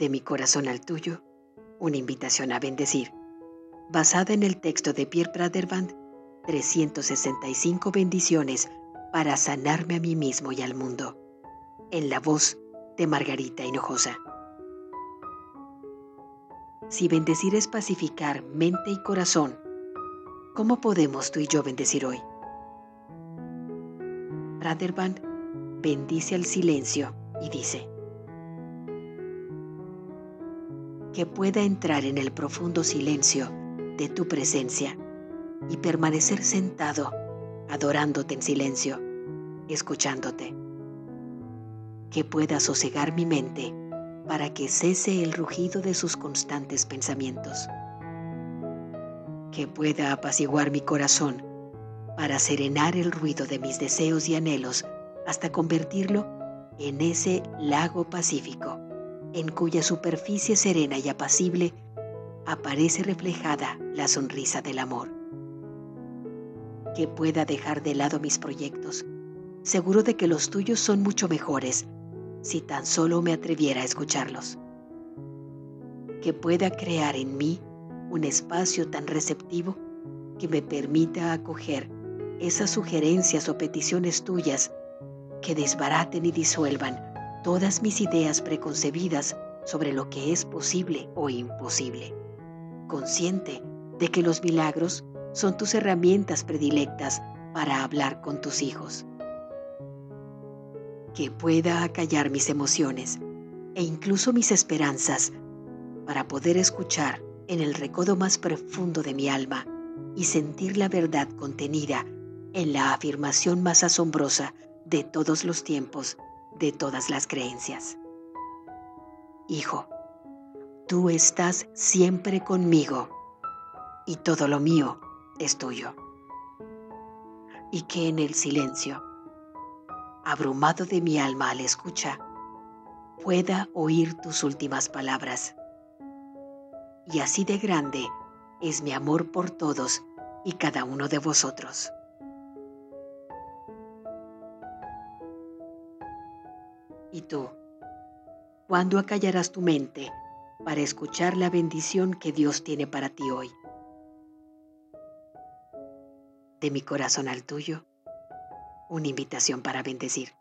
De mi corazón al tuyo, una invitación a bendecir, basada en el texto de Pierre Praderband, 365 bendiciones para sanarme a mí mismo y al mundo, en la voz de Margarita Hinojosa. Si bendecir es pacificar mente y corazón, ¿cómo podemos tú y yo bendecir hoy? Praderband bendice al silencio y dice, que pueda entrar en el profundo silencio de tu presencia y permanecer sentado, adorándote en silencio, escuchándote. Que pueda sosegar mi mente para que cese el rugido de sus constantes pensamientos. Que pueda apaciguar mi corazón para serenar el ruido de mis deseos y anhelos hasta convertirlo en ese lago pacífico en cuya superficie serena y apacible aparece reflejada la sonrisa del amor. Que pueda dejar de lado mis proyectos, seguro de que los tuyos son mucho mejores si tan solo me atreviera a escucharlos. Que pueda crear en mí un espacio tan receptivo que me permita acoger esas sugerencias o peticiones tuyas que desbaraten y disuelvan todas mis ideas preconcebidas sobre lo que es posible o imposible, consciente de que los milagros son tus herramientas predilectas para hablar con tus hijos. Que pueda acallar mis emociones e incluso mis esperanzas para poder escuchar en el recodo más profundo de mi alma y sentir la verdad contenida en la afirmación más asombrosa de todos los tiempos de todas las creencias. Hijo, tú estás siempre conmigo y todo lo mío es tuyo. Y que en el silencio, abrumado de mi alma al escucha, pueda oír tus últimas palabras. Y así de grande es mi amor por todos y cada uno de vosotros. ¿Y tú? ¿Cuándo acallarás tu mente para escuchar la bendición que Dios tiene para ti hoy? De mi corazón al tuyo, una invitación para bendecir.